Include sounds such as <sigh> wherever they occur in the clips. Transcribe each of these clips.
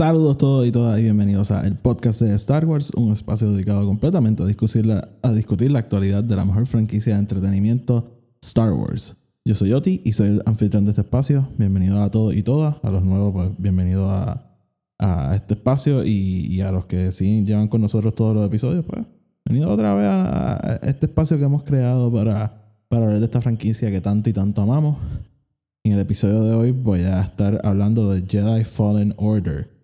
Saludos todos y todas y bienvenidos a el podcast de Star Wars, un espacio dedicado completamente a discutir la, a discutir la actualidad de la mejor franquicia de entretenimiento, Star Wars. Yo soy Oti y soy el anfitrión de este espacio. Bienvenido a todos y todas, a los nuevos, pues bienvenido a, a este espacio y, y a los que sí llevan con nosotros todos los episodios, pues bienvenido otra vez a, a este espacio que hemos creado para, para hablar de esta franquicia que tanto y tanto amamos. En el episodio de hoy voy a estar hablando de Jedi Fallen Order.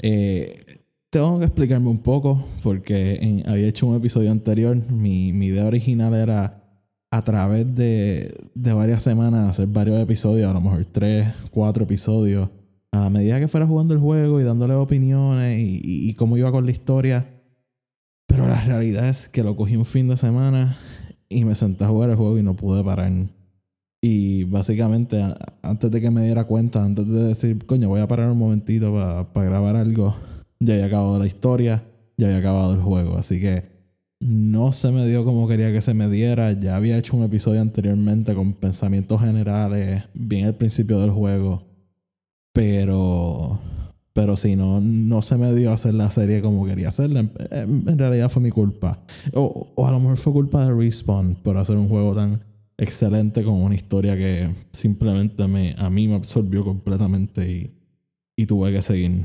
Eh, tengo que explicarme un poco porque había hecho un episodio anterior. Mi, idea original era a través de, de varias semanas hacer varios episodios, a lo mejor tres, cuatro episodios, a medida que fuera jugando el juego y dándole opiniones y, y- y cómo iba con la historia. Pero la realidad es que lo cogí un fin de semana y me senté a jugar el juego y no pude parar. Y básicamente, antes de que me diera cuenta, antes de decir, coño, voy a parar un momentito para grabar algo, ya había acabado la historia, ya había acabado el juego. Así que no se me dio como quería que se me diera. Ya había hecho un episodio anteriormente con pensamientos generales, bien al principio del juego. Pero. Pero si no, no se me dio hacer la serie como quería hacerla. En- en realidad fue mi culpa. O, o a lo mejor fue culpa de Respawn por hacer un juego tan excelente con una historia que simplemente me, a mí me absorbió completamente y, y tuve que seguir.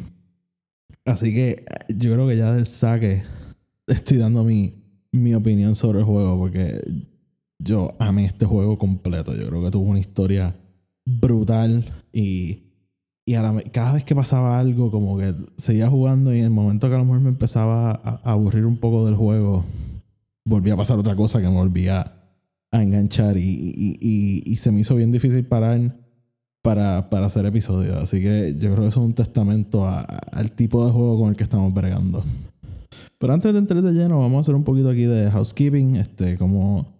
Así que eh, yo creo que ya del saque estoy dando mi, mi opinión sobre el juego porque yo amé este juego completo. Yo creo que tuvo una historia brutal y, y a la cada vez que pasaba algo como que seguía jugando y en el momento que a lo mejor me empezaba a, a aburrir un poco del juego, volvía a pasar otra cosa que me volvía a enganchar y, y, y, y se me hizo bien difícil parar para, para hacer episodios. Así que yo creo que eso es un testamento a- al tipo de juego con el que estamos bregando. Pero antes de entrar de lleno, vamos a hacer un poquito aquí de housekeeping. Este, como,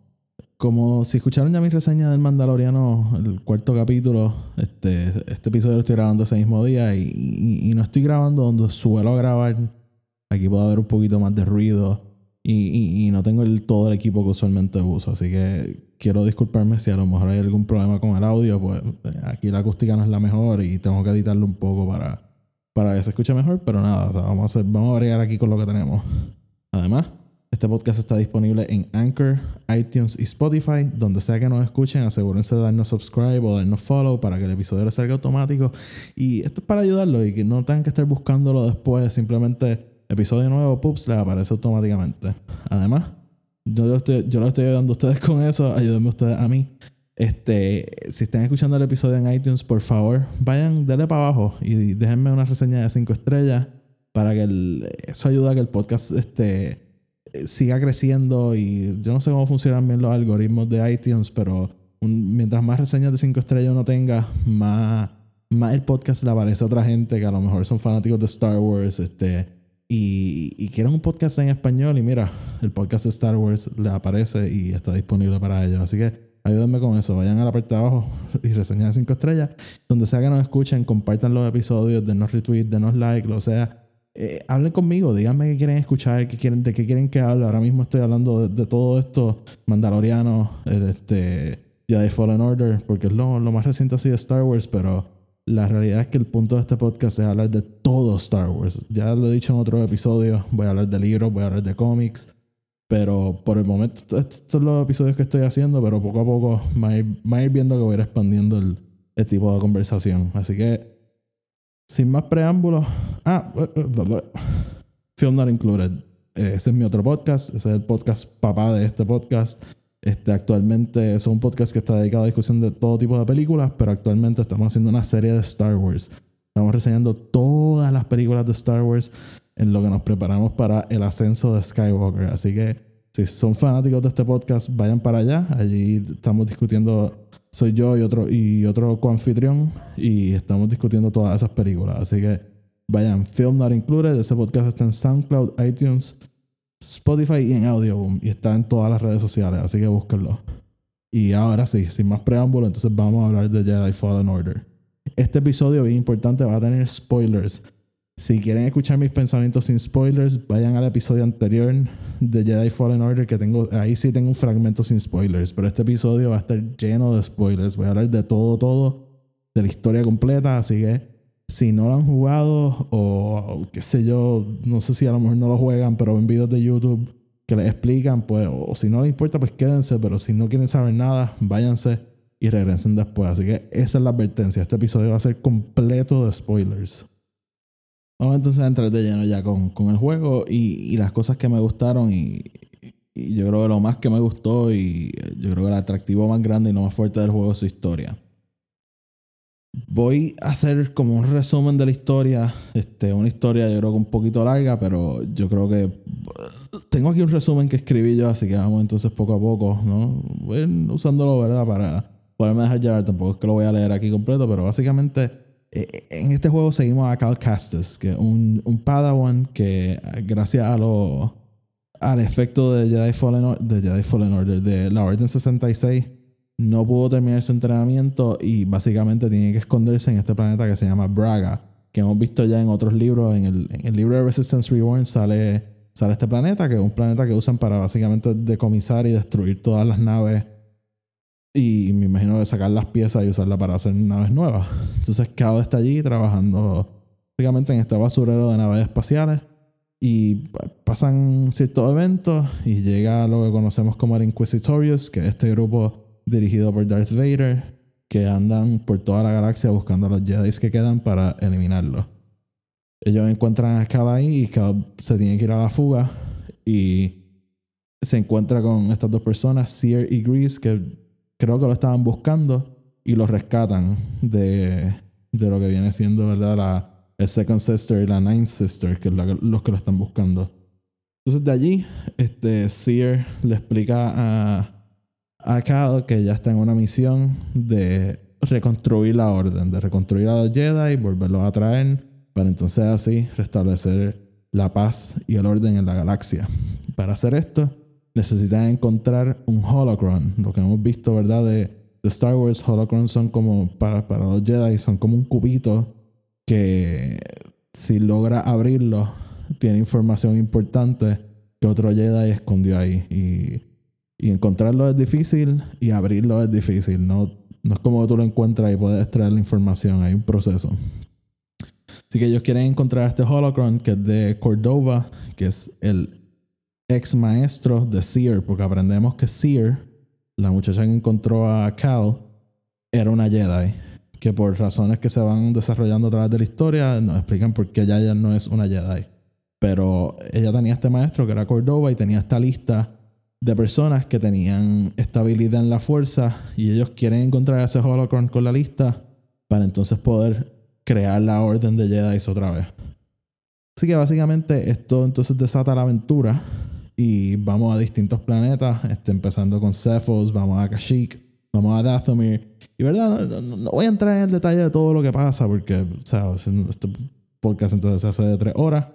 como si escucharon ya mi reseña del Mandaloriano, el cuarto capítulo, este, este episodio lo estoy grabando ese mismo día y- y no estoy grabando donde suelo grabar. Aquí puede haber un poquito más de ruido y, y- no tengo el, todo el equipo que usualmente uso. Así que quiero disculparme si a lo mejor hay algún problema con el audio. Pues eh, aquí la acústica no es la mejor y tengo que editarlo un poco para, para que se escuche mejor. Pero nada, o sea, vamos, a hacer, vamos a bregar aquí con lo que tenemos. Además, este podcast está disponible en Anchor, iTunes y Spotify. Donde sea que nos escuchen, asegúrense de darnos subscribe o darnos follow para que el episodio les salga automático. Y esto es para ayudarlos y que no tengan que estar buscándolo después. Simplemente episodio nuevo, pups, les aparece automáticamente. Además, yo lo estoy, yo lo estoy ayudando a ustedes con eso. Ayúdenme ustedes a mí. Este, si están escuchando el episodio en iTunes, por favor, vayan, denle para abajo y déjenme una reseña de 5 estrellas para que eso ayude a que el podcast este, siga creciendo y yo no sé cómo funcionan bien los algoritmos de iTunes, pero mientras más reseñas de 5 estrellas uno tenga, más, más el podcast le aparece a otra gente que a lo mejor son fanáticos de Star Wars este, y, y quieren un podcast en español y mira, el podcast de Star Wars le aparece y está disponible para ellos. Así que ayúdenme con eso, vayan a la parte de abajo y reseñen de 5 estrellas. Donde sea que nos escuchen, compartan los episodios, denos retweet, denos like, lo sea. Eh, hablen conmigo, díganme qué quieren escuchar, qué quieren, de qué quieren que hable. Ahora mismo estoy hablando de, de todo esto, Mandaloriano, el, este, Jedi Fallen Order, porque es lo, lo más reciente así de Star Wars, pero la realidad es que el punto de este podcast es hablar de todo Star Wars. Ya lo he dicho en otros episodios, voy a hablar de libros, voy a hablar de cómics, pero por el momento esto- estos son los episodios que estoy haciendo, pero poco a poco a ir viendo que voy a ir expandiendo el, el tipo de conversación. Así que, sin más preámbulos, ah, Film Not Included. Eh, Ese es mi otro podcast, ese es el podcast papá de este podcast. Este, actualmente es un podcast que está dedicado a discusión de todo tipo de películas, pero actualmente estamos haciendo una serie de Star Wars. Estamos reseñando todas las películas de Star Wars en lo que nos preparamos para el ascenso de Skywalker. Así que si son fanáticos de este podcast, vayan para allá. Allí estamos discutiendo, soy yo y otro, y otro coanfitrión, y estamos discutiendo todas esas películas. Así que vayan, Film Not Included. Ese podcast está en SoundCloud, iTunes, Spotify y en Audioboom. Y está en todas las redes sociales, así que búsquenlo. Y ahora sí, sin más preámbulo, entonces vamos a hablar de Jedi Fallen Order. Este episodio, bien importante, va a tener spoilers. Si quieren escuchar mis pensamientos sin spoilers, vayan al episodio anterior de Jedi Fallen Order, que tengo, ahí sí tengo un fragmento sin spoilers, pero este episodio va a estar lleno de spoilers. Voy a hablar de todo, todo, de la historia completa, así que si no lo han jugado o qué sé yo, no sé si a lo mejor no lo juegan, pero ven videos de YouTube que les explican, pues, o si no les importa, pues quédense, pero si no quieren saber nada, váyanse y regresen después. Así que esa es la advertencia. Este episodio va a ser completo de spoilers. Vamos entonces a entrar de lleno ya con, con el juego y, y, las cosas que me gustaron y, y, yo creo que lo más que me gustó y yo creo que el atractivo más grande y lo más fuerte del juego es su historia. Voy a hacer como un resumen de la historia, este, una historia yo creo que un poquito larga, pero yo creo que tengo aquí un resumen que escribí yo, así que vamos entonces poco a poco, ¿no? Voy usándolo, ¿verdad? Para poderme dejar llevar, tampoco es que lo voy a leer aquí completo, pero básicamente eh, en este juego seguimos a Cal Castus, que es un, un Padawan que gracias a lo, al efecto de Jedi, Fallen, de Jedi Fallen Order, de la Orden 66, no pudo terminar su entrenamiento y básicamente tiene que esconderse en este planeta que se llama Braga, que hemos visto ya en otros libros. En el, libro de Resistance Reborn sale, sale este planeta, que es un planeta que usan para básicamente decomisar y destruir todas las naves y me imagino de sacar las piezas y usarlas para hacer naves nuevas. Entonces Cao está allí trabajando básicamente en este basurero de naves espaciales. Y pasan ciertos eventos y llega lo que conocemos como el Inquisitorius, que es este grupo dirigido por Darth Vader, que andan por toda la galaxia buscando a los Jedi que quedan para eliminarlos. Ellos encuentran a Cal ahí y Cal se tiene que ir a la fuga y se encuentra con estas dos personas, Seer y Grease, que creo que lo estaban buscando y lo rescatan de, de lo que viene siendo, ¿verdad? La, el Second Sister y la Ninth Sister, que es los que lo están buscando. Entonces de allí, este, Seer le explica a, a Cal que ya está en una misión de reconstruir la orden, de reconstruir a los Jedi y volverlos a traer para entonces así restablecer la paz y el orden en la galaxia. Para hacer esto, necesitan encontrar un holocron. Lo que hemos visto, ¿verdad? De, Star Wars, holocrons son como, para, para los Jedi, son como un cubito que si logra abrirlo, tiene información importante que otro Jedi escondió ahí. Y, y encontrarlo es difícil y abrirlo es difícil. No, no es como tú lo encuentras y puedes extraer la información, hay un proceso. Así que ellos quieren encontrar este holocron que es de Cordova, que es el ex maestro de Seer, porque aprendemos que Seer, la muchacha que encontró a Cal, era una Jedi, que por razones que se van desarrollando a través de la historia nos explican por qué ella ya no es una Jedi. Pero ella tenía este maestro que era Cordova y tenía esta lista de personas que tenían estabilidad en la fuerza y ellos quieren encontrar ese holocron con la lista para entonces poder crear la orden de Jedi otra vez. Así que básicamente esto entonces desata la aventura y vamos a distintos planetas, este, empezando con Cephos, vamos a Kashyyyk, vamos a Dathomir. Y verdad, no, voy a entrar en el detalle de todo lo que pasa porque, o sea, este podcast entonces se hace de tres horas.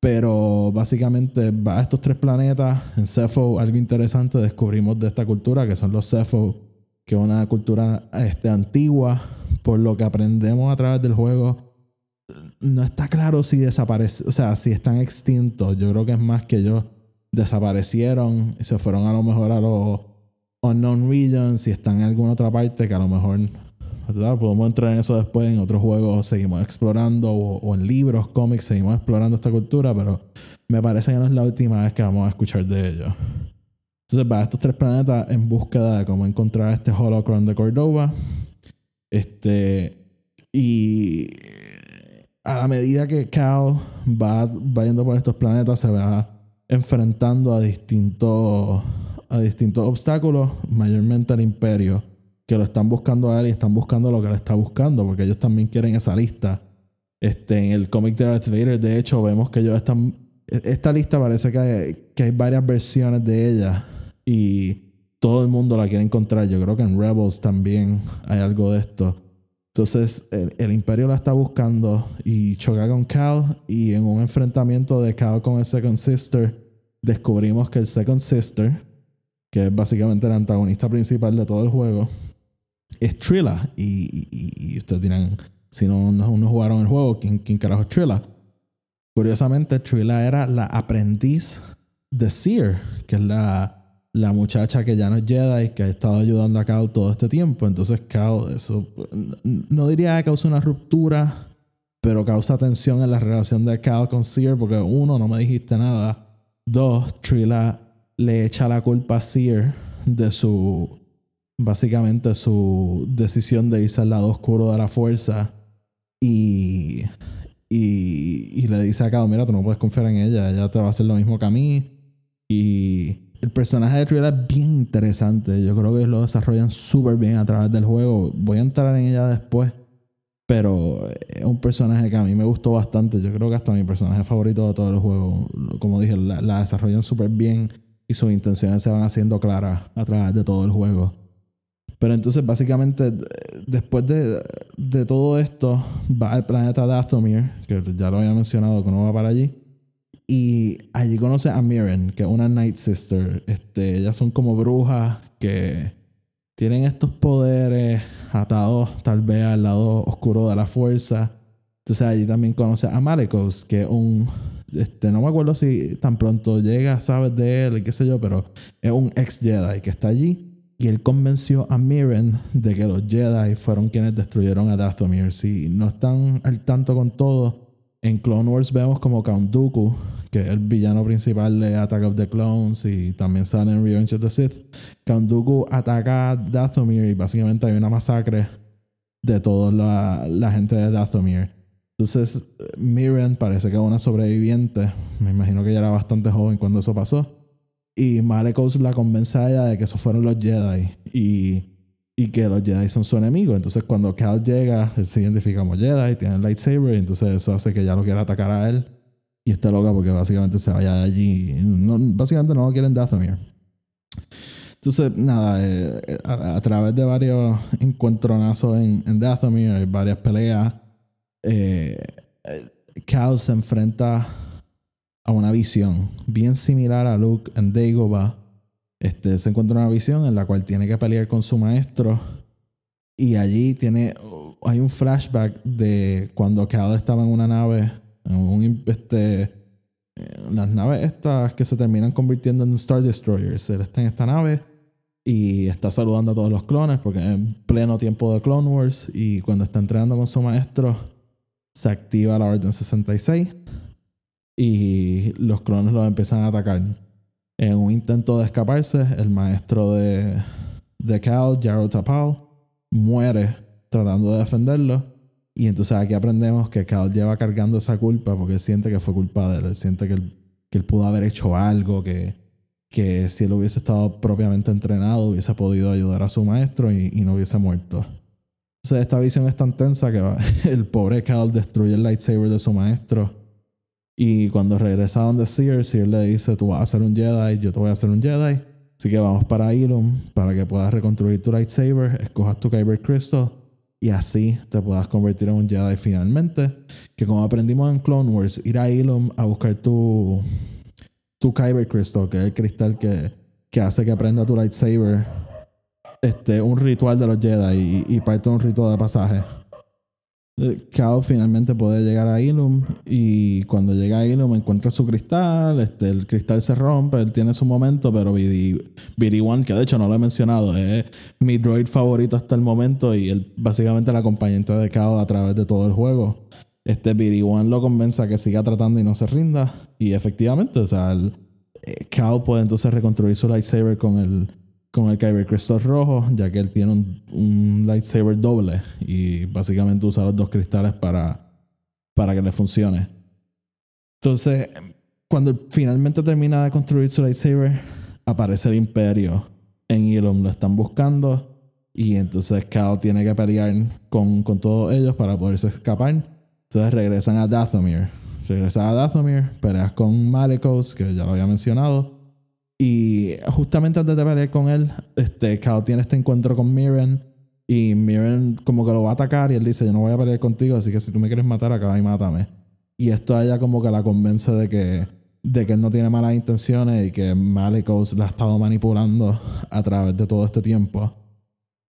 Pero básicamente va a estos tres planetas. En Cepho, algo interesante descubrimos de esta cultura, que son los Cepho, que es una cultura este, antigua. Por lo que aprendemos a través del juego, no está claro si desaparecen, o sea, si están extintos. Yo creo que es más que ellos desaparecieron y se fueron a lo mejor a los unknown regions y están en alguna otra parte que a lo mejor podemos entrar en eso después en otros juegos seguimos explorando o, en libros cómics seguimos explorando esta cultura pero me parece que no es la última vez que vamos a escuchar de ellos. Entonces va a estos tres planetas en búsqueda de cómo encontrar este holocron de Cordova. Este y a la medida que Cal va, va yendo por estos planetas se va enfrentando a distintos, a distintos obstáculos, mayormente al imperio, que lo están buscando a él y están buscando lo que él está buscando, porque ellos también quieren esa lista. Este, en el cómic de Darth Vader, de hecho, vemos que ellos están e- esta lista parece que hay, que hay varias versiones de ella y todo el mundo la quiere encontrar. Yo creo que en Rebels también hay algo de esto. Entonces el, el Imperio la está buscando y choca con Cal y en un enfrentamiento de Cal con el Second Sister descubrimos que el Second Sister, que es básicamente el antagonista principal de todo el juego, es Trilla. Y, ustedes dirán, si no, no, jugaron el juego, ¿quién, quién carajo es Trilla? Curiosamente, Trilla era la aprendiz de Seer, que es la, la muchacha que ya no es Jedi, que ha estado ayudando a Cal todo este tiempo. Entonces, Cal, eso no diría que causa una ruptura, pero causa tensión en la relación de Cal con Seer, porque uno, no me dijiste nada. Dos, Trilla le echa la culpa a Seer de su, básicamente su decisión de irse al lado oscuro de la fuerza y, y, le dice a Cal, mira, tú no puedes confiar en ella, ella te va a hacer lo mismo que a mí. Y el personaje de Trilla es bien interesante, yo creo que lo desarrollan súper bien a través del juego. Voy a entrar en ella después, pero es un personaje que a mí me gustó bastante. Yo creo que hasta mi personaje favorito de todo el juego. Como dije, la, la desarrollan súper bien y sus intenciones se van haciendo claras a través de todo el juego. Pero entonces, básicamente, d- después de, de todo esto, va al planeta Dathomir, que ya lo había mencionado, que uno va para allí. Y allí conoce a Mirren, que es una Night Sister. Este, ellas son como brujas que tienen estos poderes atados tal vez al lado oscuro de la fuerza. Entonces allí también conoce a Malecos, que es un... Este, no me acuerdo si tan pronto llega, sabes de él, qué sé yo, pero es un ex Jedi que está allí. Y él convenció a Mirren de que los Jedi fueron quienes destruyeron a Dathomir. Si no están al tanto con todo, en Clone Wars vemos como Count Dooku, que es el villano principal de Attack of the Clones y también sale en Revenge of the Sith. Count Dooku ataca a Dathomir y básicamente hay una masacre de toda la, la gente de Dathomir. Entonces, Mirren parece que es una sobreviviente. Me imagino que ella era bastante joven cuando eso pasó. Y Malecos la convence a ella de que esos fueron los Jedi y, y que los Jedi son su enemigo. Entonces, cuando Cal llega, él se identifica como Jedi, tiene el lightsaber, y entonces eso hace que ella lo quiera atacar a él. Y está loca porque básicamente se vaya de allí. No- básicamente no lo quieren Dathomir. Entonces, nada, eh, a, a través de varios encuentronazos en, en Dathomir, varias peleas, eh, eh, se enfrenta a una visión bien similar a Luke en Dagobah. Este, se encuentra una visión en la cual tiene que pelear con su maestro y allí tiene hay un flashback de cuando Cal estaba en una nave en un este las naves estas que se terminan convirtiendo en Star Destroyers él está en esta nave y está saludando a todos los clones porque es en pleno tiempo de Clone Wars y cuando está entrenando con su maestro se activa la Orden 66 y los clones los empiezan a atacar. En un intento de escaparse, el maestro de, de Cal, Jaro Tapal, muere tratando de defenderlo. Y entonces aquí aprendemos que Cal lleva cargando esa culpa porque siente que fue culpa de él. Siente que él, pudo haber hecho algo, que, que si él hubiese estado propiamente entrenado hubiese podido ayudar a su maestro y, no hubiese muerto. Entonces esta visión es tan tensa que <laughs> el pobre Cal destruye el lightsaber de su maestro. Y cuando regresa donde Seer, Seer le dice, tú vas a ser un Jedi, yo te voy a hacer un Jedi. Así que vamos para Ilum para que puedas reconstruir tu lightsaber, escojas tu Kyber Crystal y así te puedas convertir en un Jedi finalmente. Que como aprendimos en Clone Wars, ir a Ilum a buscar tu, tu Kyber Crystal, que es el cristal que, que hace que aprenda tu lightsaber, este, un ritual de los Jedi y, y parte de un ritual de pasaje. Cal finalmente puede llegar a Ilum y cuando llega a Ilum encuentra su cristal, este, el cristal se rompe, él tiene su momento, pero BD, BD-1, que de hecho no lo he mencionado, es mi droid favorito hasta el momento y él básicamente el acompañante de Cal a través de todo el juego. Este BD-1 lo convence a que siga tratando y no se rinda y efectivamente, o sea, el, eh, puede entonces reconstruir su lightsaber con el con el Kyber Crystal rojo, ya que él tiene un, lightsaber doble y básicamente usa los dos cristales para, para que le funcione. Entonces, cuando finalmente termina de construir su lightsaber, aparece el Imperio en Ilum, lo están buscando y entonces Cal tiene que pelear con, con todos ellos para poderse escapar. Entonces regresan a Dathomir. regresas a Dathomir, peleas con Malicos, que ya lo había mencionado. Y justamente antes de pelear con él, este, Cal tiene este encuentro con Miren. Y Miren como que lo va a atacar y él dice, yo no voy a pelear contigo, así que si tú me quieres matar, acá y mátame. Y esto a ella como que la convence de que, de que él no tiene malas intenciones y que Malicos la ha estado manipulando a través de todo este tiempo.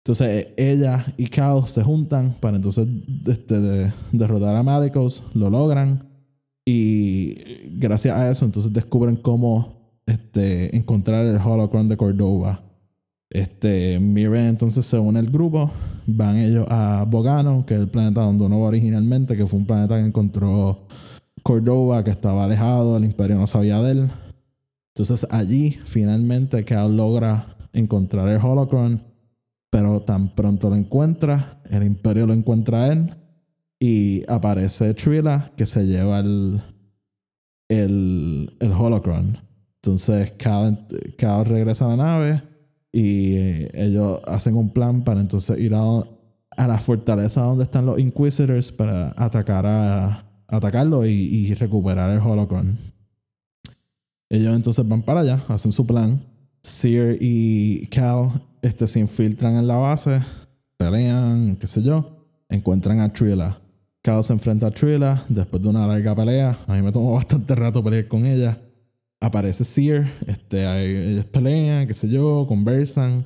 Entonces ella y Cal se juntan para entonces este, de- derrotar a Malicos, lo logran y gracias a eso entonces descubren cómo este, encontrar el holocron de Cordova. Este, Miren entonces se une al grupo, van ellos a Bogano, que es el planeta donde uno va originalmente, que fue un planeta que encontró Cordova, que estaba alejado, el imperio no sabía de él. Entonces allí finalmente Cal logra encontrar el holocron, pero tan pronto lo encuentra, el imperio lo encuentra a él y aparece Trilla que se lleva el, el, el holocron. Entonces Cal, Cal regresa a la nave y eh, ellos hacen un plan para entonces ir a, la fortaleza donde están los Inquisitors para atacar a, atacarlo y, y recuperar el holocron. Ellos entonces van para allá, hacen su plan. Seer y Cal este, se infiltran en la base, pelean, qué sé yo, encuentran a Trilla. Cal se enfrenta a Trilla después de una larga pelea. A mí me tomó bastante rato pelear con ella. Aparece Seer, este, ahí ellos pelean, qué sé yo, conversan.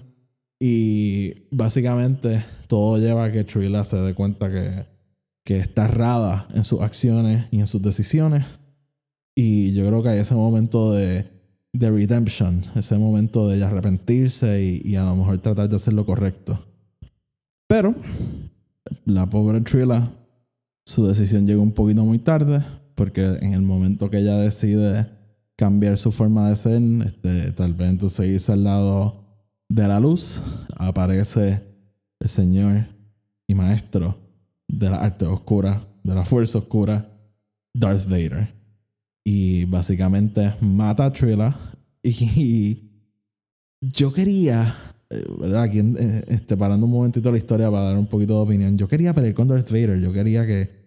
Y básicamente todo lleva a que Trilla se dé cuenta que, que está errada en sus acciones y en sus decisiones. Y yo creo que hay ese momento de, de redemption, ese momento de arrepentirse y, y a lo mejor tratar de hacer lo correcto. Pero la pobre Trilla, su decisión llega un poquito muy tarde, porque en el momento que ella decide cambiar su forma de ser, este, tal vez entonces irse al lado de la luz, aparece el Señor y Maestro de la arte oscura, de la fuerza oscura, Darth Vader. Y básicamente mata a Trilla. Y yo quería, eh, ¿verdad? Aquí este, parando un momentito la historia para dar un poquito de opinión. Yo quería pelear con Darth Vader. Yo quería que,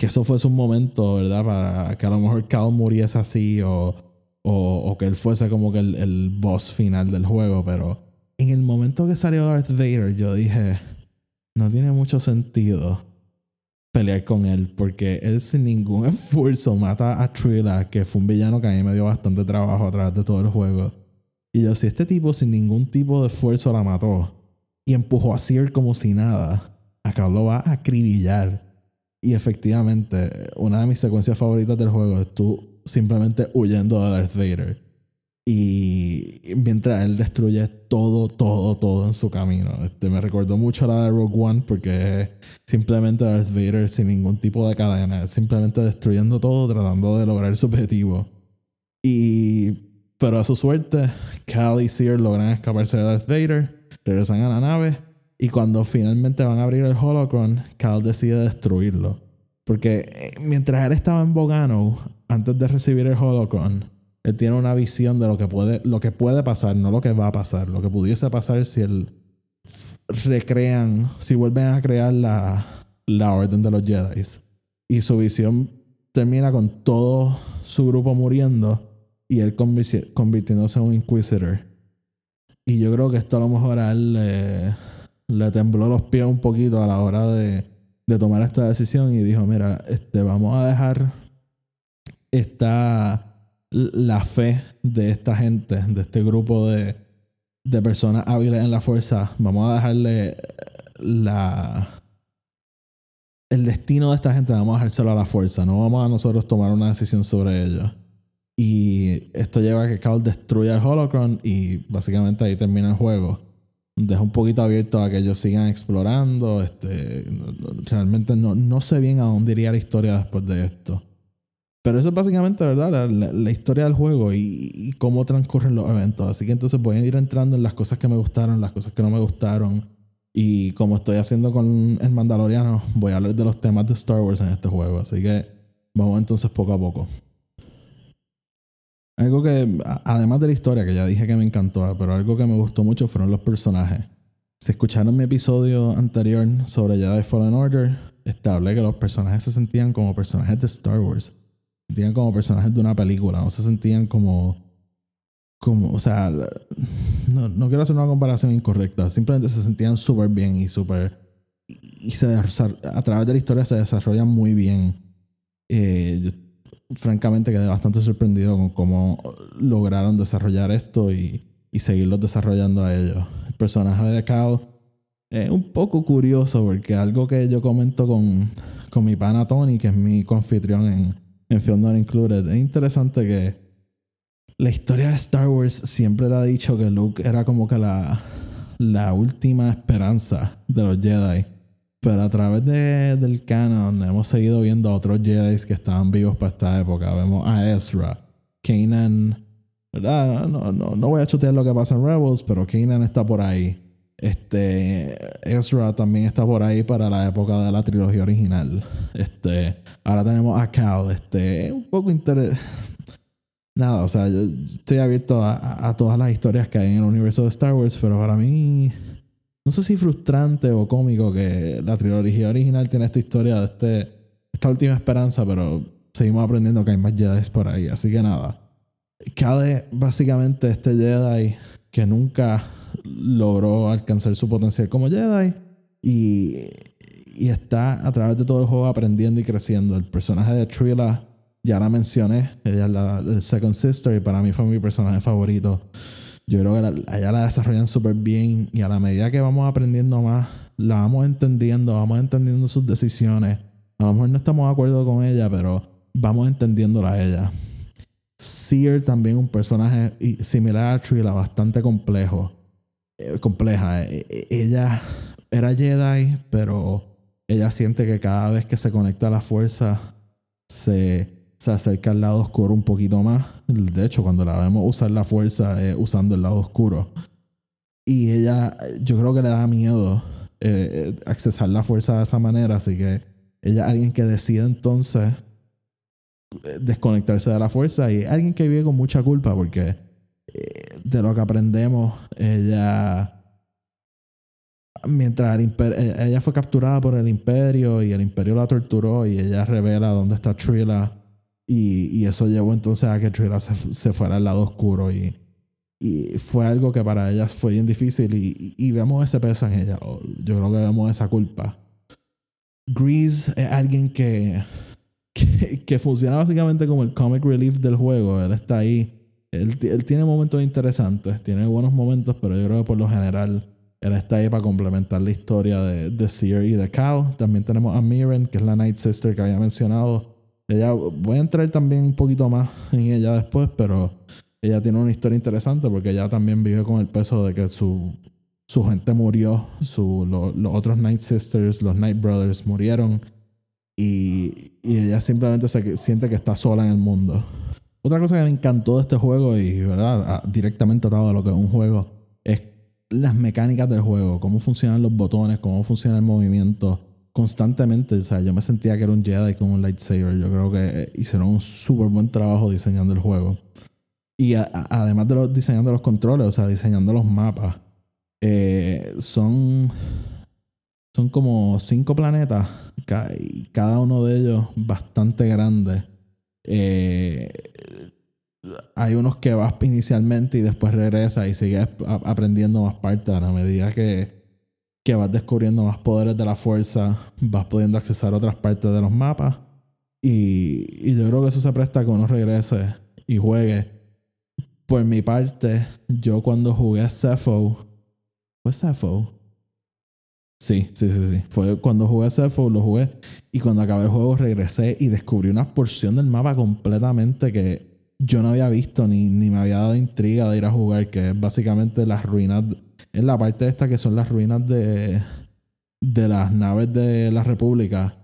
que eso fuese un momento, ¿verdad? Para que a lo mejor Cal muriese así o, o, que él fuese como que el, el boss final del juego. Pero en el momento que salió Darth Vader, yo dije, no tiene mucho sentido pelear con él porque él sin ningún <laughs> esfuerzo mata a Trilla, que fue un villano que a mí me dio bastante trabajo a través de todo el juego. Y yo, si este tipo sin ningún tipo de esfuerzo la mató y empujó a Seer como si nada, acá lo va a acribillar. Y efectivamente, una de mis secuencias favoritas del juego es tú simplemente huyendo de Darth Vader. Y mientras él destruye todo, todo, todo en su camino. Este, me recordó mucho a la de Rogue One porque simplemente Darth Vader sin ningún tipo de cadena, simplemente destruyendo todo, tratando de lograr su objetivo. Y, pero a su suerte, Cal y Seer logran escaparse de Darth Vader, regresan a la nave y cuando finalmente van a abrir el holocron, Cal decide destruirlo. Porque eh, mientras él estaba en Bogano, antes de recibir el holocron, él tiene una visión de lo que puede, lo que puede pasar, no lo que va a pasar, lo que pudiese pasar si él recrean, si vuelven a crear la, la orden de los Jedi. Y su visión termina con todo su grupo muriendo y él convirtiéndose en un Inquisitor. Y yo creo que esto a lo mejor a él le, le tembló los pies un poquito a la hora de, de tomar esta decisión y dijo, mira, este, vamos a dejar esta la fe de esta gente, de este grupo de, de personas hábiles en la fuerza, vamos a dejarle la el destino de esta gente, vamos a dejárselo a la fuerza, no vamos a nosotros tomar una decisión sobre ellos. Y esto lleva a que Cal destruya el Holocron y básicamente ahí termina el juego. Deja un poquito abierto a que ellos sigan explorando. Este, realmente no, no sé bien a dónde iría la historia después de esto. Pero eso es básicamente, ¿verdad? La, la- la historia del juego y, y cómo transcurren los eventos. Así que entonces voy a ir entrando en las cosas que me gustaron, las cosas que no me gustaron. Y como estoy haciendo con el Mandaloriano, voy a hablar de los temas de Star Wars en este juego. Así que vamos entonces poco a poco. Algo que, además de la historia, que ya dije que me encantó, pero algo que me gustó mucho fueron los personajes. Si escucharon mi episodio anterior sobre Jedi Fallen Order, hablé que los personajes se sentían como personajes de Star Wars. sentían como personajes de una película, no se sentían como, como, o sea, no, no quiero hacer una comparación incorrecta, simplemente se sentían súper bien y súper, y se, a través de la historia se desarrollan muy bien. Eh, yo, francamente quedé bastante sorprendido con cómo lograron desarrollar esto y, y desarrollando a ellos. El personaje de Cal es un poco curioso porque algo que yo comento con, con mi pana Tony, que es mi confitrión en, en Included, es interesante que la historia de Star Wars siempre te ha dicho que Luke era como que la, la última esperanza de los Jedi. Pero a través de, del canon hemos seguido viendo a otros Jedi que estaban vivos para esta época. Vemos a Ezra, Kanan, ¿verdad? No, no, no voy a chutear lo que pasa en Rebels, pero Kanan está por ahí. Este, Ezra también está por ahí para la época de la trilogía original. Este, ahora tenemos a Cal. Este, un poco interesante. Nada, o sea, yo estoy abierto a, a, todas las historias que hay en el universo de Star Wars, pero para mí, no sé si frustrante o cómico que la trilogía original tiene esta historia de este, esta última esperanza, pero seguimos aprendiendo que hay más Jedi por ahí. Así que nada, Cal es básicamente este Jedi que nunca logró alcanzar su potencial como Jedi y, y está a través de todo el juego aprendiendo y creciendo. El personaje de Trilla ya la mencioné, ella es la, Second Sister y para mí fue mi personaje favorito. Yo creo que la, ella la desarrollan súper bien y a la medida que vamos aprendiendo más, la vamos entendiendo, vamos entendiendo sus decisiones. A lo mejor no estamos de acuerdo con ella, pero vamos entendiéndola a ella. Seer también un personaje similar a Trilla, bastante complejo. Eh, compleja. Eh, eh, ella era Jedi, pero ella siente que cada vez que se conecta a la fuerza se, se acerca al lado oscuro un poquito más. De hecho, cuando la vemos usar la fuerza usando el lado oscuro. Y ella, yo creo que le da miedo accesar la fuerza de esa manera, así que ella es alguien que decide entonces desconectarse de la fuerza y alguien que vive con mucha culpa porque de lo que aprendemos, ella mientras el e-, ella fue capturada por el imperio y el imperio la torturó y ella revela dónde está Trilla y, y eso llevó entonces a que Trilla se, se, fuera al lado oscuro y, y fue algo que para ella fue bien difícil y, y, vemos ese peso en ella yo creo que vemos esa culpa Grease es alguien que, que, que funciona básicamente como el comic relief del juego él está ahí él, tiene momentos interesantes, tiene buenos momentos, pero yo creo que por lo general él está ahí para complementar la historia de, de Seer y de Cal. También tenemos a Mirren, que es la Night Sister que había mencionado. Ella, voy a entrar también un poquito más en ella después, pero ella tiene una historia interesante porque ella también vive con el peso de que su, su gente murió, su, los otros Night Sisters, los Night Brothers murieron y, y ella simplemente se siente que está sola en el mundo. Otra cosa que me encantó de este juego y ¿verdad? directamente atado a lo que es un juego es las mecánicas del juego, cómo funcionan los botones, cómo funciona el movimiento constantemente. O sea, yo me sentía que era un Jedi con un lightsaber. Yo creo que hicieron un súper buen trabajo diseñando el juego. Y además de los, diseñando los controles, o sea, diseñando los mapas, eh, son, son como cinco planetas, y cada uno de ellos bastante grande. Eh, hay unos que vas inicialmente y después regresas y sigues aprendiendo más partes a la medida que, que vas descubriendo más poderes de la fuerza, vas pudiendo accesar a otras partes de los mapas. Y, y yo creo que eso se presta a que uno regrese y juegue. Por mi parte, yo cuando jugué a Cepho, ¿fue Cepho? Sí, sí, sí, sí. Fue cuando jugué a Cepho, lo jugué. Y cuando acabé el juego regresé y descubrí una porción del mapa completamente que yo no había visto ni, ni me había dado intriga de ir a jugar, que es básicamente las ruinas, en la parte esta que son las ruinas de, de las naves de la República.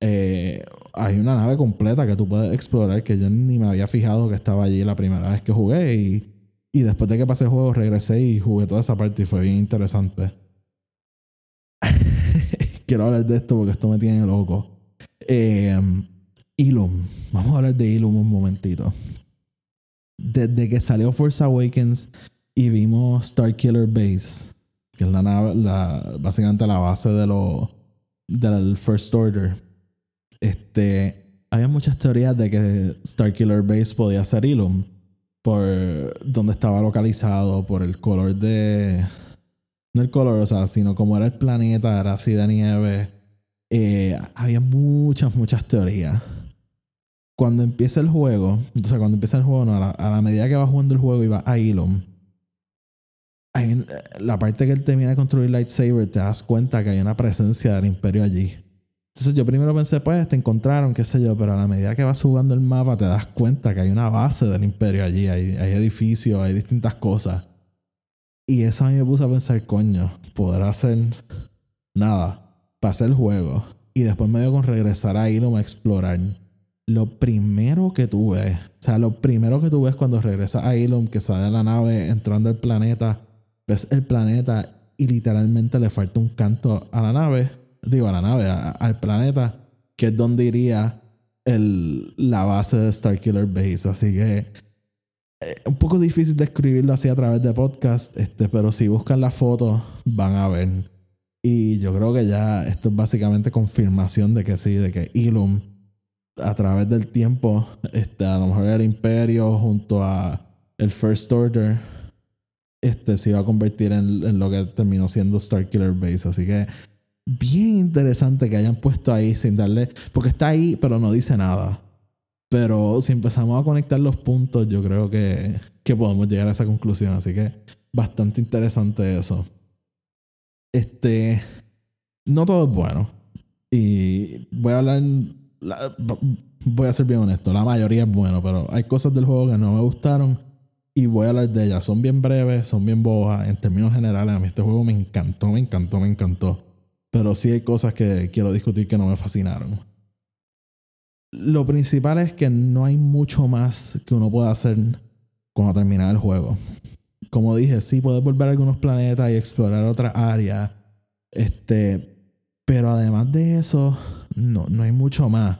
Eh, hay una nave completa que tú puedes explorar que yo ni me había fijado que estaba allí la primera vez que jugué y, y después de que pasé el juego regresé y jugué toda esa parte y fue bien interesante. <laughs> Quiero hablar de esto porque esto me tiene loco. Eh, Ilum. Vamos a hablar de Ilum un momentito desde que salió Force Awakens y vimos Starkiller Base, que es la nave, la, básicamente la base de lo, del First Order, este, había muchas teorías de que Starkiller Base podía ser Ilum por donde estaba localizado, por el color de. No el color, o sea, sino como era el planeta, era así de nieve. Eh, había muchas, muchas teorías. Cuando empieza el juego, o sea, cuando empieza el juego, no, a la, a la medida que va jugando el juego y va a Ilum, un- la parte que él termina de construir lightsaber, te das cuenta que hay una presencia del imperio allí. Entonces yo primero pensé, pues te encontraron, qué sé yo, pero a la medida que vas jugando el mapa te das cuenta que hay una base del imperio allí, hay, hay edificios, hay distintas cosas. Y eso a mí me puso a pensar, coño, podrá hacer nada, pasé el juego y después me dio con regresar a Ilum a explorar. Lo primero que tú ves, o sea, lo primero que tú ves cuando regresas a Ilum, que sale de la nave entrando al planeta, ves el planeta y literalmente le falta un canto a la nave, digo a la nave, al planeta, que es donde iría el, la base de Starkiller Base. Así que eh, un poco difícil describirlo así a través de podcast, este, pero si buscan la foto van a ver. Y yo creo que ya esto es básicamente confirmación de que sí, de que Ilum a través del tiempo, este, a lo mejor el Imperio junto a el First Order, este se iba a convertir en, en lo que terminó siendo Starkiller Base. Así que bien interesante que hayan puesto ahí sin darle, porque está ahí, pero no dice nada. Pero si empezamos a conectar los puntos, yo creo que, que podemos llegar a esa conclusión. Así que bastante interesante eso. Este, no todo es bueno. Y voy a hablar, la- voy a ser bien honesto, la mayoría es bueno, pero hay cosas del juego que no me gustaron y voy a hablar de ellas. Son bien breves, son bien bojas. En términos generales, a mí este juego me encantó, me encantó, me encantó. Pero sí hay cosas que quiero discutir que no me fascinaron. Lo principal es que no hay mucho más que uno pueda hacer cuando termina el juego. Como dije, sí puedes volver a algunos planetas y explorar otras áreas. Este, pero además de eso, no, no hay mucho más.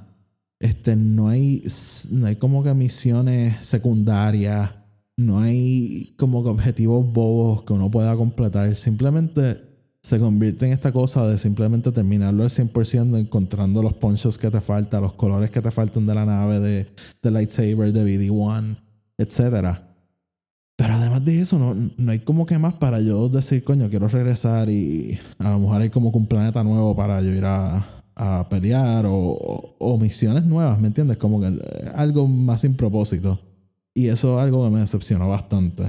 Este, no hay, no hay como que misiones secundarias. No hay como que objetivos bobos que uno pueda completar. Simplemente se convierte en esta cosa de simplemente terminarlo al 100% encontrando los ponchos que te faltan, los colores que te faltan de la nave, de, de lightsaber, de BD-1, etc. Pero además de eso, no, no hay como que más para yo decir, coño, quiero regresar y a lo mejor hay como que un planeta nuevo para yo ir a, a pelear o, o- o misiones nuevas, ¿me entiendes? Como que algo más sin propósito. Y eso es algo que me decepcionó bastante.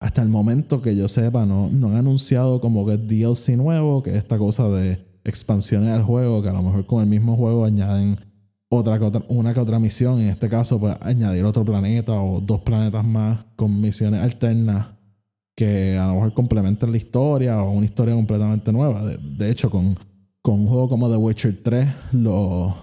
Hasta el momento que yo sepa, no, no han anunciado como que DLC nuevo, que es esta cosa de expansiones al juego, que a lo mejor con el mismo juego añaden otra, otra una que otra misión. En este caso, pues añadir otro planeta o dos planetas más con misiones alternas que a lo mejor complementen la historia o una historia completamente nueva. De, de hecho, con, con un juego como The Witcher 3, lo,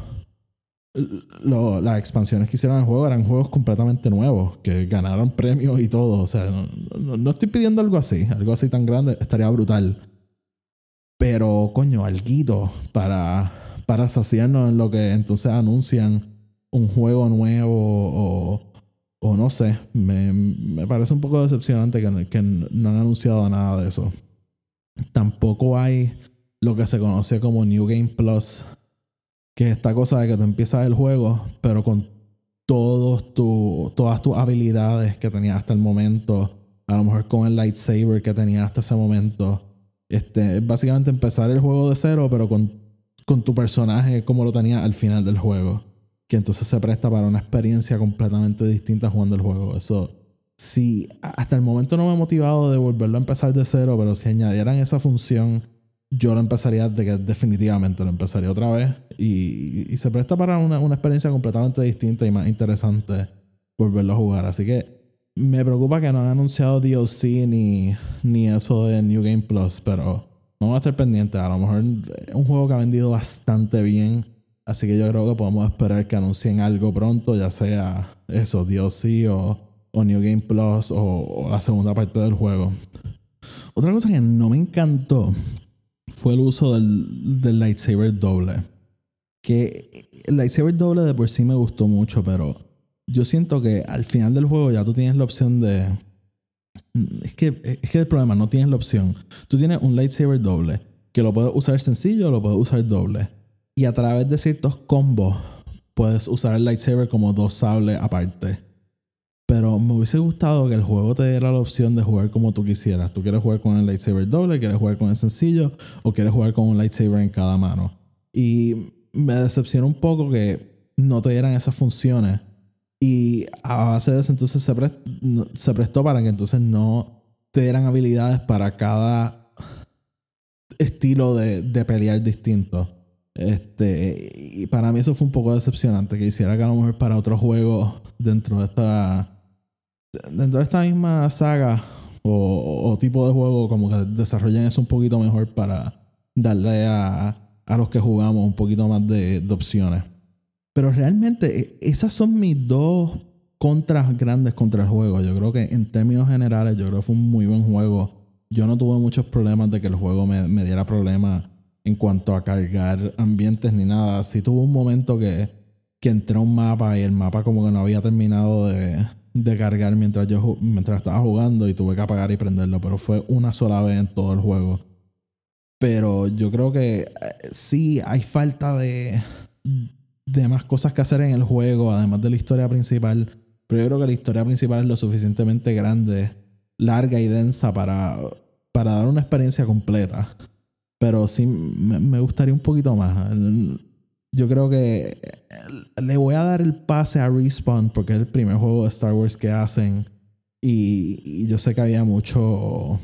las expansiones que hicieron al juego eran juegos completamente nuevos, que ganaron premios y todo. O sea, no, no- estoy pidiendo algo así, algo así tan grande, estaría brutal. Pero, coño, alguito para, para saciarnos en lo que entonces anuncian un juego nuevo o, o no sé. Me, me parece un poco decepcionante que, que no han anunciado nada de eso. Tampoco hay lo que se conoce como New Game Plus, que es esta cosa de que tú empiezas el juego, pero con todos tu, todas tus habilidades que tenías hasta el momento, a lo mejor con el lightsaber que tenías hasta ese momento. Este, es básicamente empezar el juego de cero, pero con, con tu personaje como lo tenías al final del juego. Que entonces se presta para una experiencia completamente distinta jugando el juego. Eso, sí, hasta el momento no me he motivado de volverlo a empezar de cero, pero si añadieran esa función, yo lo empezaría de que definitivamente lo empezaría otra vez. Y, se presta para una, una experiencia completamente distinta y más interesante volverlo a jugar. Así que me preocupa que no han anunciado DLC ni, ni eso de New Game Plus, pero vamos a estar pendientes. A lo mejor es un juego que ha vendido bastante bien. Así que yo creo que podemos esperar que anuncien algo pronto, ya sea eso, DLC o, o New Game Plus o la segunda parte del juego. Otra cosa que no me encantó fue el uso del, del lightsaber doble. Que el lightsaber doble de por sí me gustó mucho, pero yo siento que al final del juego ya tú tienes la opción de. Es que, es que el problema, no tienes la opción. Tú tienes un lightsaber doble, que lo puedes usar sencillo o lo puedes usar doble. Y a través de ciertos combos, puedes usar el lightsaber como dos sables aparte. Pero me hubiese gustado que el juego te diera la opción de jugar como tú quisieras. Tú quieres jugar con el lightsaber doble, quieres jugar con el sencillo o quieres jugar con un lightsaber en cada mano. Y me decepciona un poco que no te dieran esas funciones. Y a base de eso entonces se, se prestó para que entonces no te dieran habilidades para cada estilo de, de pelear distinto. Este, y para mí eso fue un poco decepcionante, que hiciera que a lo mejor para otros juegos dentro de esta dentro de esta misma saga o, tipo de juego como que desarrollen eso un poquito mejor para darle a, a los que jugamos un poquito más de, opciones. Pero realmente e, esas son mis dos contras grandes contra el juego. Yo creo que en términos generales, yo creo que fue un muy buen juego. Yo no tuve muchos problemas de que el juego me, me diera problemas en cuanto a cargar ambientes ni nada. Sí tuvo un momento que, que entré a un mapa y el mapa como que no había terminado de, de cargar mientras yo mientras estaba jugando y tuve que apagar y prenderlo, pero fue una sola vez en todo el juego. Pero yo creo que eh, sí hay falta de, de más cosas que hacer en el juego, además de la historia principal. Pero yo creo que la historia principal es lo suficientemente grande, larga y densa para, para dar una experiencia completa. Pero sí me, gustaría un poquito más. Yo creo que le voy a dar el pase a Respawn porque es el primer juego de Star Wars que hacen. Y, yo sé que había mucho.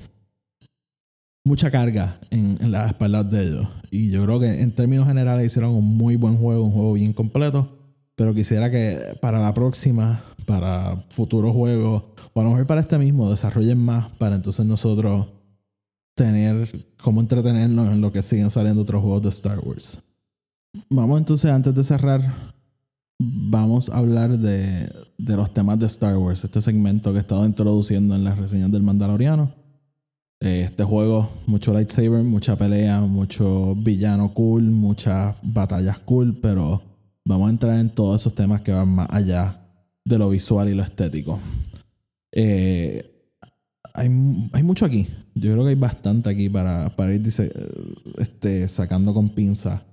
mucha carga en, en, las espaldas de ellos. Y yo creo que en términos generales hicieron un muy buen juego, un juego bien completo. Pero quisiera que para la próxima, para futuros juegos, o a lo mejor para este mismo, desarrollen más para entonces nosotros tener cómo entretenernos en lo que siguen saliendo otros juegos de Star Wars. Vamos entonces, antes de cerrar, vamos a hablar de, de los temas de Star Wars, este segmento que he estado introduciendo en las reseñas del Mandaloriano. Eh, este juego, mucho lightsaber, mucha pelea, mucho villano cool, muchas batallas cool, pero vamos a entrar en todos esos temas que van más allá de lo visual y lo estético. Eh, hay, hay, mucho aquí. Yo creo que hay bastante aquí para, para ir este, sacando con pinza.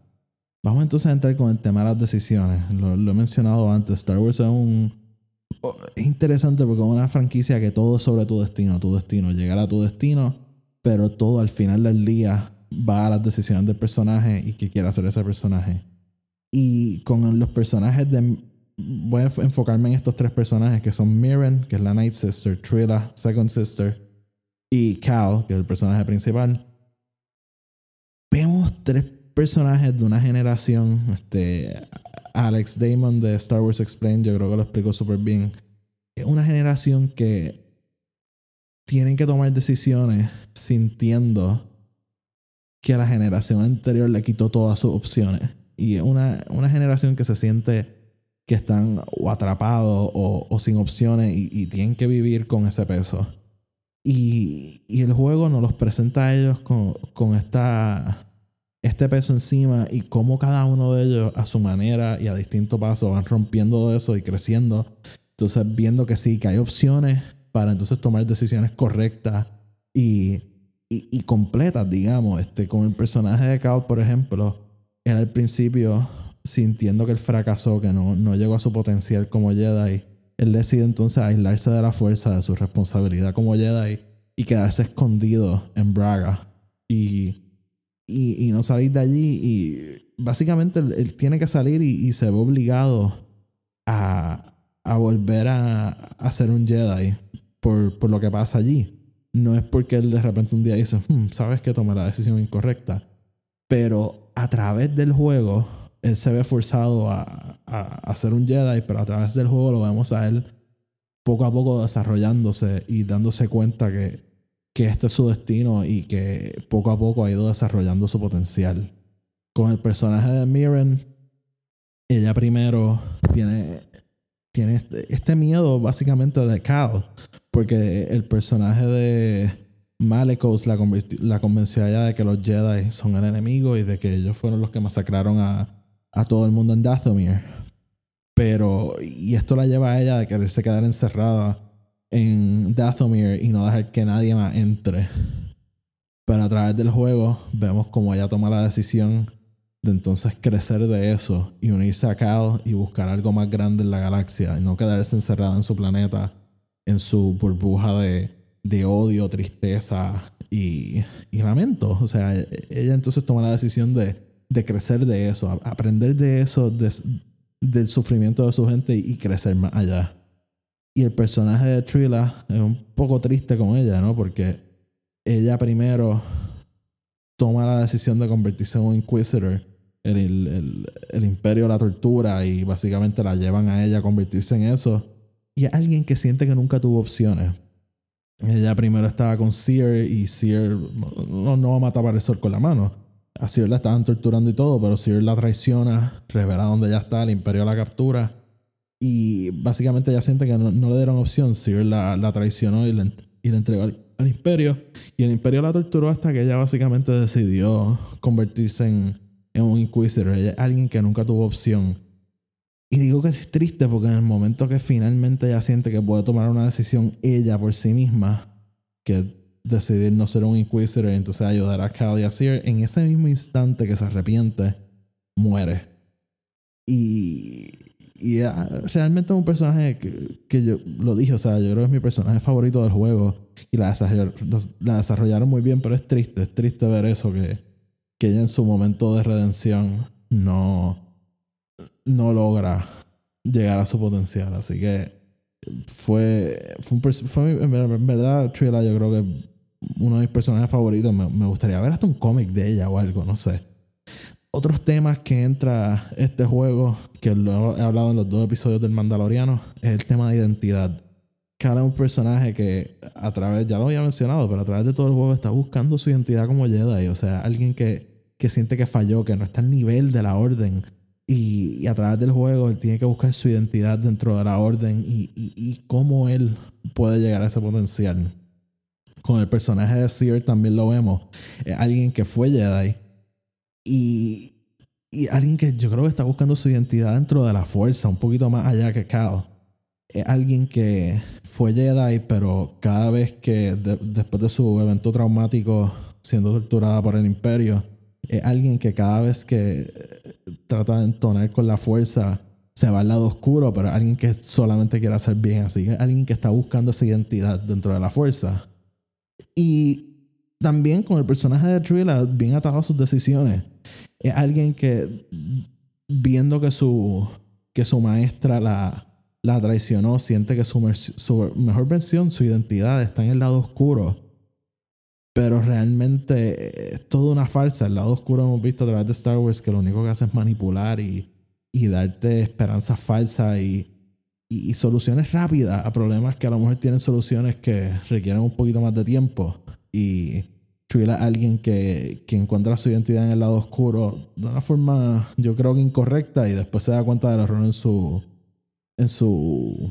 Vamos entonces a entrar con el tema de las decisiones. Lo, he mencionado antes. Star Wars es un. Es interesante porque es una franquicia que todo es sobre tu destino. Tu destino. Llegar a tu destino, pero todo al final del día va a las decisiones del personaje y qué quiere hacer ese personaje. Y con los personajes de voy a enfocarme en estos tres personajes que son Mirren, que es la Night Sister, Trilla, Second Sister, y Cal, que es el personaje principal. Vemos tres personajes de una generación. Este, Alex Damon de Star Wars Explained, yo creo que lo explicó súper bien. Es una generación que tienen que tomar decisiones sintiendo que la generación anterior le quitó todas sus opciones. Y es una, una generación que se siente que están o atrapados o, sin opciones y, tienen que vivir con ese peso. Y, el juego nos los presenta a ellos con, con esta, este peso encima y cómo cada uno de ellos a su manera y a distintos pasos van rompiendo eso y creciendo. Entonces viendo que sí, que hay opciones para entonces tomar decisiones correctas y, y, completas, digamos. Este, con el personaje de Cal, por ejemplo, era al principio sintiendo que él fracasó, que no, no llegó a su potencial como Jedi, él decide entonces aislarse de la fuerza, de su responsabilidad como Jedi y quedarse escondido en Braga y, y, no salir de allí. Y básicamente él, tiene que salir y, se ve obligado a, a volver a, a, ser un Jedi por, por, lo que pasa allí. No es porque él de repente un día dice, hmm, sabes que tomé la decisión incorrecta. Pero a través del juego él se ve forzado a, a, ser un Jedi, pero a través del juego lo vemos a él poco a poco desarrollándose y dándose cuenta que, que este es su destino y que poco a poco ha ido desarrollando su potencial. Con el personaje de Mirren, ella primero tiene, tiene este, este miedo básicamente de Cal, porque el personaje de Malecos la, la convenció a de que los Jedi son el enemigo y de que ellos fueron los que masacraron a, a todo el mundo en Dathomir. Pero, y esto la lleva a ella de quererse quedar encerrada en Dathomir y no dejar que nadie más entre. Pero a través del juego vemos como ella toma la decisión de entonces crecer de eso y unirse a Cal y buscar algo más grande en la galaxia y no quedarse encerrada en su planeta, en su burbuja de, de odio, tristeza y, y, lamento. O sea, ella entonces toma la decisión de, de crecer de eso, aprender de eso, del sufrimiento de su gente y crecer más allá. Y el personaje de Trilla es un poco triste con ella, ¿no? Porque ella primero toma la decisión de convertirse en un Inquisitor el, el, imperio la tortura y básicamente la llevan a ella a convertirse en eso. Y es alguien que siente que nunca tuvo opciones. Ella primero estaba con Seer y Seer no, no va a matar a Sol con la mano. A Seer la estaban torturando y todo, pero Seer la traiciona, revela dónde ella está, el imperio la captura. Y básicamente ella siente que no, le dieron opción. Seer la, la traicionó y le, y le entregó al, al imperio. Y el imperio la torturó hasta que ella básicamente decidió convertirse en, es un Inquisitor, ella es alguien que nunca tuvo opción. Y digo que es triste porque en el momento que finalmente ella siente que puede tomar una decisión ella por sí misma, que decidir no ser un Inquisitor y entonces ayudar a Cal y a Seer, en ese mismo instante que se arrepiente, muere. Y, y realmente es un personaje que, yo lo dije, o sea, yo creo que es mi personaje favorito del juego y la, la desarrollaron muy bien, pero es triste, es triste ver eso que que ella en su momento de redención no, no logra llegar a su potencial. Así que fue, fue, en verdad, Trilla yo creo que uno de mis personajes favoritos. Me, me gustaría ver hasta un cómic de ella o algo, no sé. Otros temas que entra este juego, que lo he hablado en los dos episodios del Mandaloriano, es el tema de identidad. Cada es un personaje que a través, ya lo había mencionado, pero a través de todo el juego está buscando su identidad como Jedi. O sea, alguien que, que siente que falló, que no está al nivel de la orden. Y, a través del juego él tiene que buscar su identidad dentro de la orden y, y, cómo él puede llegar a ese potencial. Con el personaje de Seer también lo vemos. alguien que fue Jedi y, alguien que yo creo que está buscando su identidad dentro de la fuerza, un poquito más allá que Cal es alguien que fue Jedi, pero cada vez que después de su evento traumático siendo torturada por el imperio, es alguien que cada vez que eh, trata de entonar con la fuerza se va al lado oscuro, pero es alguien que solamente quiere hacer bien, así que alguien que está buscando esa identidad dentro de la fuerza. Y también con el personaje de Trilla, bien atado a sus decisiones, es alguien que viendo que su, que su maestra la, la traicionó, siente que su, mejor versión, su identidad está en el lado oscuro. Pero realmente es toda una farsa. El lado oscuro hemos visto a través de Star Wars que lo único que hace es manipular y, y darte esperanzas falsas y, y, soluciones rápidas a problemas que a lo mejor tienen soluciones que requieren un poquito más de tiempo. Y Trill alguien que, que encuentra su identidad en el lado oscuro de una forma, yo creo que incorrecta y después se da cuenta del error en su, en su.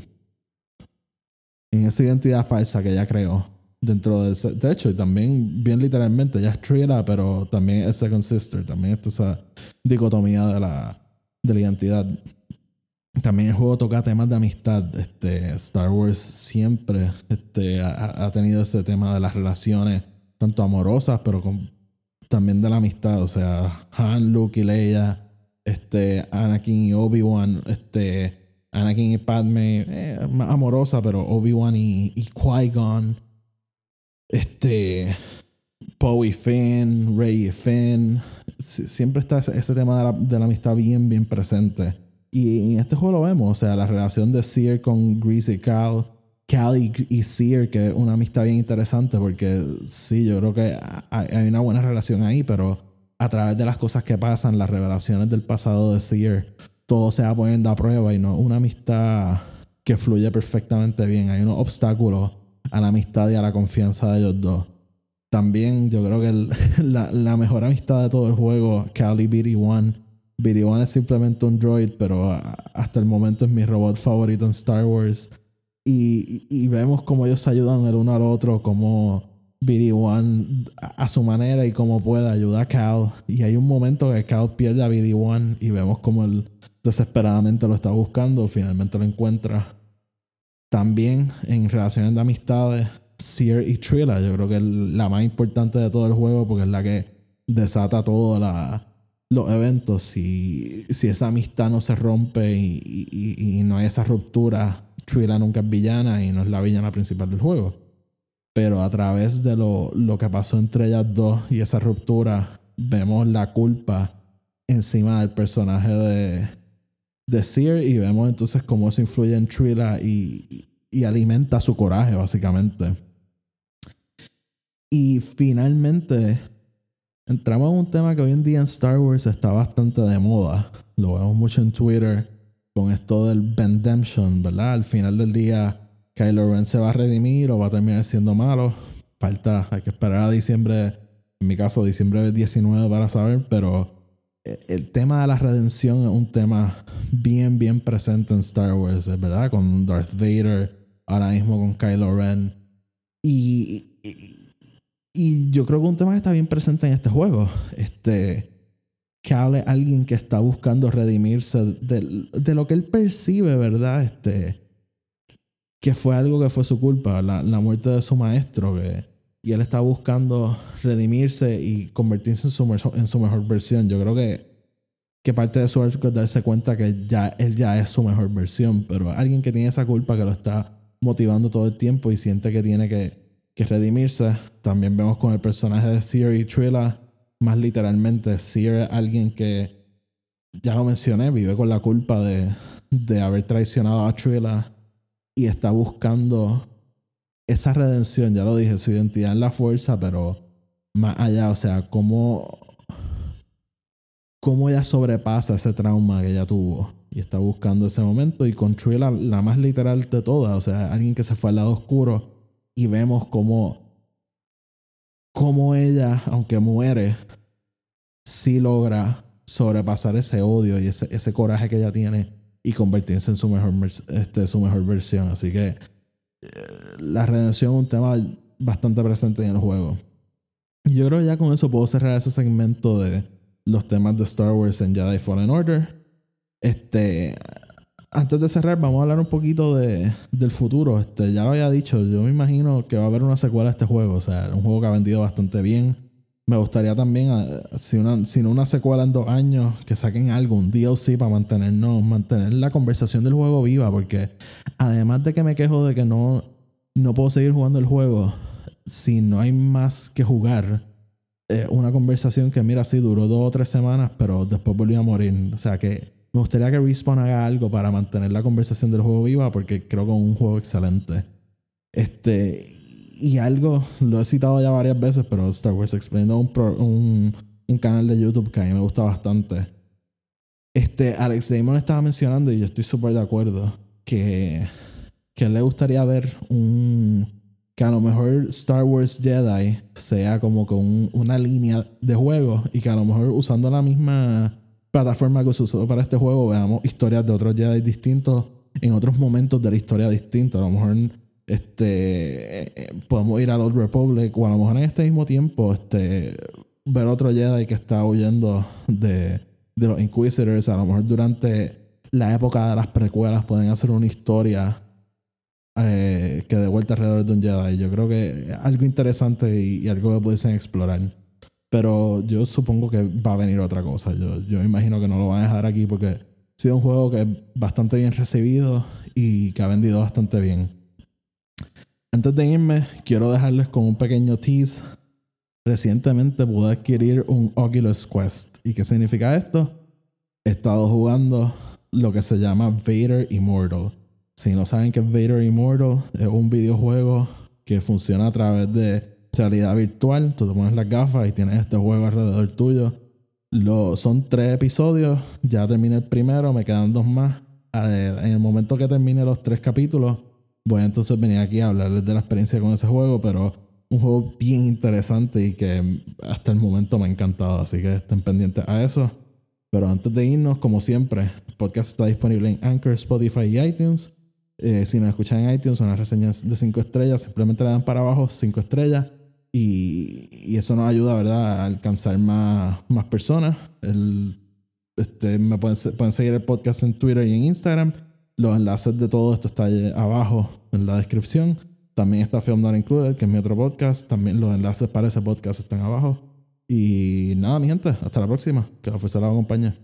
en esa identidad falsa que ella creó dentro del. De hecho, y también, bien literalmente, ella es Trilla, pero también es Second Sister. También está esa dicotomía de la, de la identidad. También el juego toca temas de amistad. Este, Star Wars siempre este, ha, tenido ese tema de las relaciones, tanto amorosas, pero también de la amistad. O sea, Han, Luke y Leia, este, Anakin y Obi-Wan, este, Anakin y Padme, eh, amorosa, pero Obi-Wan y, Qui-Gon. Este. Poe y Finn, Rey y Finn. Siempre está ese, tema de la, amistad bien, bien presente. Y en este juego lo vemos, o sea, la relación de Seer con Grease y Cal. Cal y, Seer, que es una amistad bien interesante porque sí, yo creo que hay una buena relación ahí, pero a través de las cosas que pasan, las revelaciones del pasado de Seer, todo se va poniendo a prueba y no una amistad que fluye perfectamente bien. Hay unos obstáculos a la amistad y a la confianza de ellos dos. También yo creo que <laughs> la, mejor amistad de todo el juego, Cali BD-1. BD-1 es simplemente un droid, pero hasta el momento es mi robot favorito en Star Wars. Y, y, vemos cómo ellos ayudan el uno al otro, cómo BD-1 a, su manera y como puede ayuda a Cal. Y hay un momento que Cal pierde a BD-1 y vemos como él desesperadamente lo está buscando, finalmente lo encuentra. También en relaciones de amistades, Seer y Trilla, yo creo que es la más importante de todo el juego porque es la que desata toda la, los eventos, si, si esa amistad no se rompe y, no hay esa ruptura, Trilla nunca es villana y no es la villana principal del juego. Pero a través de lo, lo que pasó entre ellas dos y esa ruptura, vemos la culpa encima del personaje de, de Seer y vemos entonces cómo eso influye en Trilla y, y alimenta su coraje, básicamente. Y finalmente, entramos en un tema que hoy en día en Star Wars está bastante de moda. Lo vemos mucho en Twitter con esto del Bendemption, ¿verdad? Al final del día, Kylo Ren se va a redimir o va a terminar siendo malo. Falta, hay que esperar a diciembre, en mi caso, diciembre 19 para saber, pero eh, el tema de la redención es un tema bien, bien presente en Star Wars, ¿verdad? Con Darth Vader, ahora mismo con Kylo Ren. Y, yo creo que un tema que está bien presente en este juego. Este, Cal es alguien que está buscando redimirse de, de, lo que él percibe, ¿verdad? Este, que fue algo que fue su culpa, la, la muerte de su maestro. Que, y él está buscando redimirse y convertirse en su, en su mejor versión. Yo creo que, que parte de su arco es darse cuenta que ya, él ya es su mejor versión, pero alguien que tiene esa culpa que lo está motivando todo el tiempo y siente que tiene que, que redimirse. También vemos con el personaje de Seer y Trilla, más literalmente, Seer es alguien que, ya lo mencioné, vive con la culpa de, de haber traicionado a Trilla y está buscando esa redención, ya lo dije, su identidad en la fuerza, pero más allá, o sea, cómo, cómo ella sobrepasa ese trauma que ella tuvo y está buscando ese momento y construye la, la más literal de todas, o sea, alguien que se fue al lado oscuro y vemos cómo, cómo ella, aunque muere, sí logra sobrepasar ese odio y ese, ese coraje que ella tiene y convertirse en su mejor, este, su mejor versión. Así que la redención es un tema bastante presente en el juego. Yo creo que ya con eso puedo cerrar ese segmento de los temas de Star Wars en Jedi Fallen Order. Este, antes de cerrar, vamos a hablar un poquito de, del futuro. Este, ya lo había dicho, yo me imagino que va a haber una secuela a este juego. O sea, un juego que ha vendido bastante bien. Me gustaría también, ah, si, una, si no una secuela en dos años, que saquen algo, un DLC para mantenernos, mantener la conversación del juego viva. Porque además de que me quejo de que no, no puedo seguir jugando el juego si no hay más que jugar. Eh, una conversación que, mira, sí duró dos o tres semanas, pero después volvió a morir. O sea que me gustaría que Respawn haga algo para mantener la conversación del juego viva, porque creo que es un juego excelente. Este, y algo, lo he citado ya varias veces, pero Star Wars Explained un, un, canal de YouTube que a mí me gusta bastante. Este, Alex Damon estaba mencionando, y yo estoy súper de acuerdo, que que le gustaría ver un que a lo mejor Star Wars Jedi sea como con una línea de juego y que a lo mejor usando la misma plataforma que se usó para este juego veamos historias de otros Jedi distintos en otros momentos de la historia distintos. A lo mejor este podemos ir a Old Republic o a lo mejor en este mismo tiempo este ver otro Jedi que está huyendo de, de los Inquisitors. A lo mejor durante la época de las precuelas pueden hacer una historia eh, que de vuelta alrededor de un Jedi. Yo creo que algo interesante y, algo que pudiesen explorar. Pero yo supongo que va a venir otra cosa. Yo, yo imagino que no lo van a dejar aquí porque ha sido un juego que es bastante bien recibido y que ha vendido bastante bien. Antes de irme, quiero dejarles con un pequeño tease. Recientemente pude adquirir un Oculus Quest. ¿Y qué significa esto? He estado jugando lo que se llama Vader Immortal. Si no saben que es Vader Immortal, es un videojuego que funciona a través de realidad virtual. Tú te pones las gafas y tienes este juego alrededor tuyo. Lo, son tres episodios. Ya terminé el primero, me quedan dos más. En el momento que termine los tres capítulos, voy a venir aquí a hablarles de la experiencia con ese juego, pero un juego bien interesante y que hasta el momento me ha encantado. Así que estén pendientes a eso. Pero antes de irnos, como siempre, el podcast está disponible en Anchor, Spotify y iTunes. Eh, si nos escuchan en iTunes, son las reseñas de 5 estrellas, simplemente le dan para abajo 5 estrellas y, y, eso nos ayuda, ¿verdad?, a alcanzar más, más personas. El, este, me pueden, pueden seguir el podcast en Twitter y en Instagram. Los enlaces de todo esto están abajo en la descripción. También está Film Not Included, que es mi otro podcast. También los enlaces para ese podcast están abajo. Y nada, mi gente, hasta la próxima. Que la fuerza la acompañe.